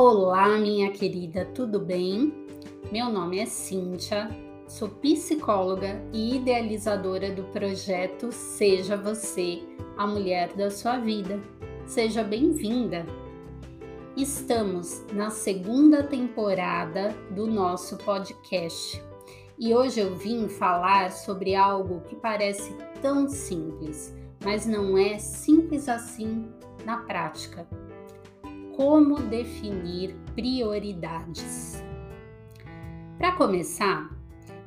Olá, minha querida, tudo bem? Meu nome é Cíntia, sou psicóloga e idealizadora do projeto Seja Você a Mulher da Sua Vida. Seja bem-vinda! Estamos na segunda temporada do nosso podcast e hoje eu vim falar sobre algo que parece tão simples, mas não é simples assim na prática como definir prioridades. Para começar,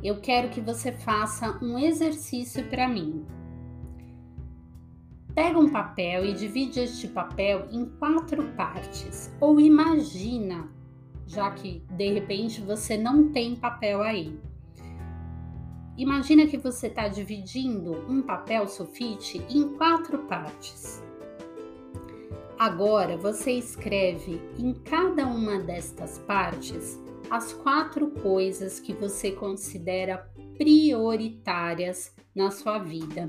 eu quero que você faça um exercício para mim. Pega um papel e divide este papel em quatro partes, ou imagina, já que de repente você não tem papel aí. Imagina que você está dividindo um papel sulfite em quatro partes. Agora você escreve em cada uma destas partes as quatro coisas que você considera prioritárias na sua vida.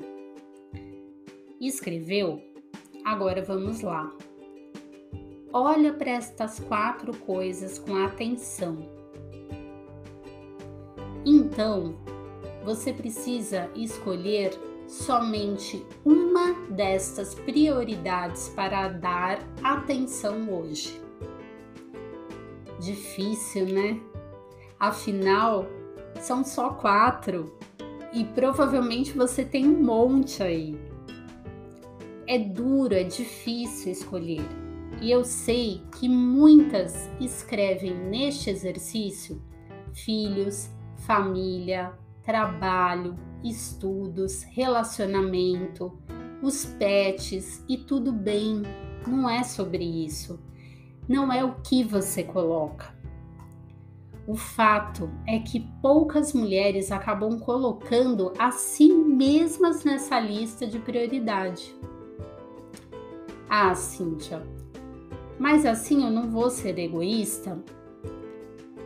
Escreveu? Agora vamos lá. Olha para estas quatro coisas com atenção. Então, você precisa escolher somente uma destas prioridades para dar atenção hoje. Difícil, né? Afinal, são só quatro e provavelmente você tem um monte aí. É duro, é difícil escolher. E eu sei que muitas escrevem neste exercício filhos, família, trabalho, estudos, relacionamento, os pets e tudo bem, não é sobre isso. Não é o que você coloca. O fato é que poucas mulheres acabam colocando a si mesmas nessa lista de prioridade. Ah, Cíntia, mas assim eu não vou ser egoísta?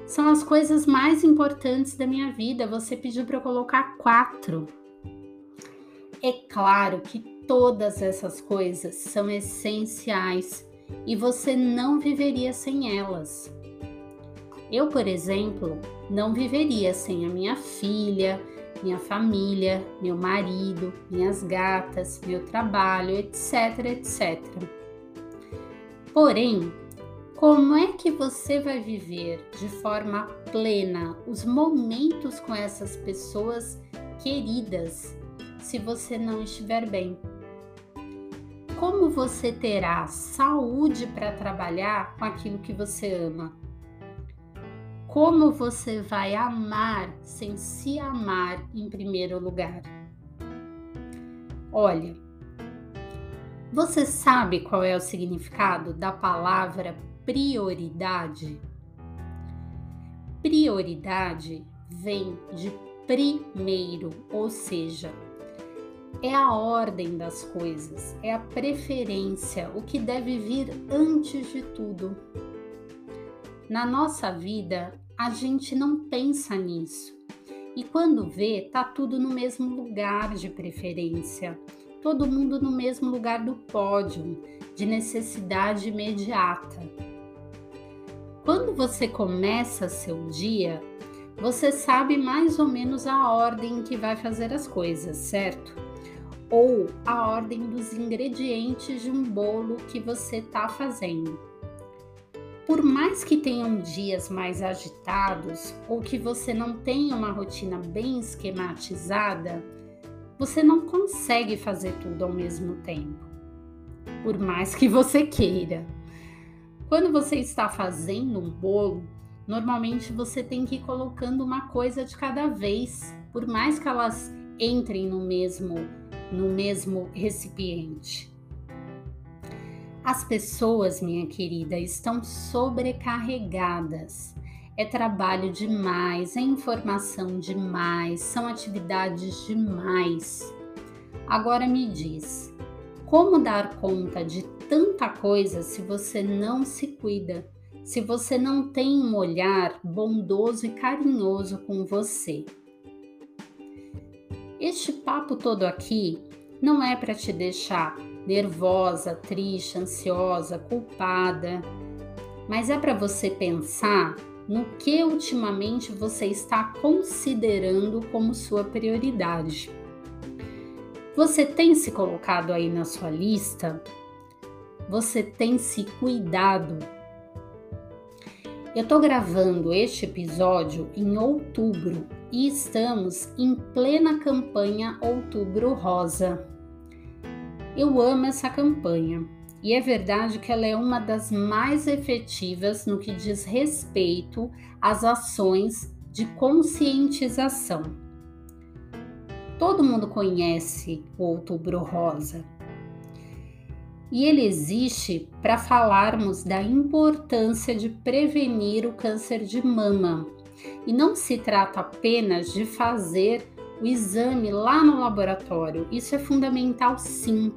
São as coisas mais importantes da minha vida. Você pediu para eu colocar quatro. É claro que todas essas coisas são essenciais e você não viveria sem elas. Eu, por exemplo, não viveria sem a minha filha, minha família, meu marido, minhas gatas, meu trabalho, etc, etc. Porém, como é que você vai viver de forma plena os momentos com essas pessoas queridas se você não estiver bem? Como você terá saúde para trabalhar com aquilo que você ama? Como você vai amar sem se amar em primeiro lugar? Olha, você sabe qual é o significado da palavra prioridade? Prioridade vem de primeiro, ou seja, é a ordem das coisas, é a preferência, o que deve vir antes de tudo. Na nossa vida, a gente não pensa nisso. E quando vê, tá tudo no mesmo lugar de preferência, todo mundo no mesmo lugar do pódio, de necessidade imediata. Quando você começa seu dia, você sabe mais ou menos a ordem que vai fazer as coisas, certo? Ou a ordem dos ingredientes de um bolo que você está fazendo. Por mais que tenham dias mais agitados ou que você não tenha uma rotina bem esquematizada, você não consegue fazer tudo ao mesmo tempo, por mais que você queira. Quando você está fazendo um bolo, normalmente você tem que ir colocando uma coisa de cada vez, por mais que elas entrem no mesmo no mesmo recipiente. As pessoas, minha querida, estão sobrecarregadas. É trabalho demais, é informação demais, são atividades demais. Agora me diz, como dar conta de tanta coisa se você não se cuida, se você não tem um olhar bondoso e carinhoso com você. Este papo todo aqui não é para te deixar nervosa, triste, ansiosa, culpada. mas é para você pensar no que ultimamente você está considerando como sua prioridade. Você tem se colocado aí na sua lista? Você tem se cuidado? Eu estou gravando este episódio em outubro e estamos em plena campanha Outubro Rosa. Eu amo essa campanha e é verdade que ela é uma das mais efetivas no que diz respeito às ações de conscientização. Todo mundo conhece o Outubro Rosa e ele existe para falarmos da importância de prevenir o câncer de mama. E não se trata apenas de fazer o exame lá no laboratório, isso é fundamental sim,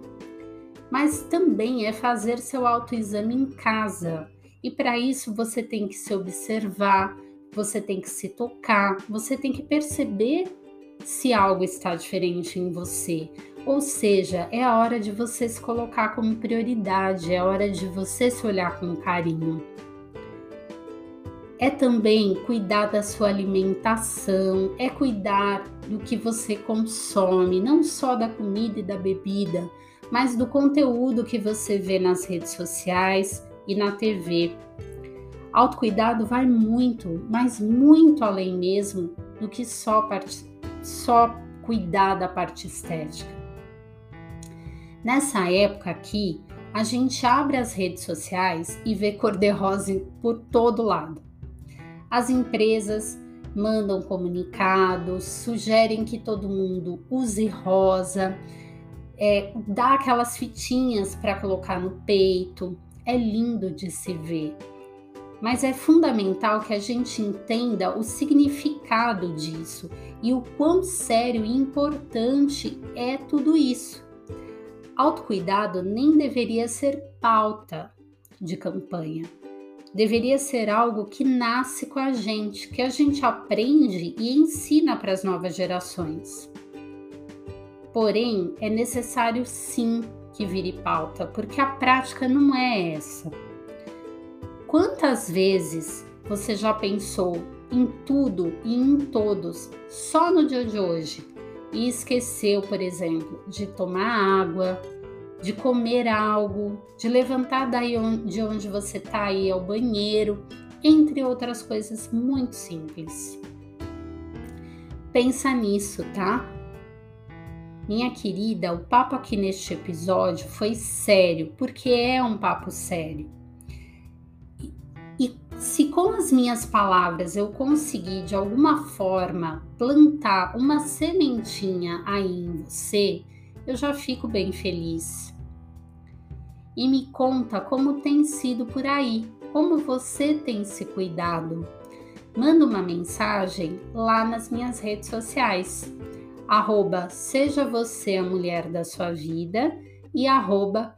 mas também é fazer seu autoexame em casa. E para isso você tem que se observar, você tem que se tocar, você tem que perceber se algo está diferente em você. Ou seja, é a hora de você se colocar como prioridade, é a hora de você se olhar com carinho. É também cuidar da sua alimentação, é cuidar do que você consome, não só da comida e da bebida, mas do conteúdo que você vê nas redes sociais e na TV. Autocuidado vai muito, mas muito além mesmo do que só, só cuidar da parte estética. Nessa época aqui, a gente abre as redes sociais e vê cor-de-rosa por todo lado. As empresas mandam comunicados, sugerem que todo mundo use rosa, é, dá aquelas fitinhas para colocar no peito. É lindo de se ver. Mas é fundamental que a gente entenda o significado disso e o quão sério e importante é tudo isso. Autocuidado nem deveria ser pauta de campanha. Deveria ser algo que nasce com a gente, que a gente aprende e ensina para as novas gerações. Porém, é necessário sim que vire pauta, porque a prática não é essa. Quantas vezes você já pensou em tudo e em todos só no dia de hoje e esqueceu, por exemplo, de tomar água, de comer algo, de levantar daí de onde você está e ir ao banheiro, entre outras coisas muito simples. Pensa nisso, tá? Minha querida, o papo aqui neste episódio foi sério, porque é um papo sério. Se com as minhas palavras eu conseguir de alguma forma plantar uma sementinha aí em você, eu já fico bem feliz. E me conta como tem sido por aí, como você tem se cuidado. Manda uma mensagem lá nas minhas redes sociais, arroba seja você a mulher da sua vida e arroba.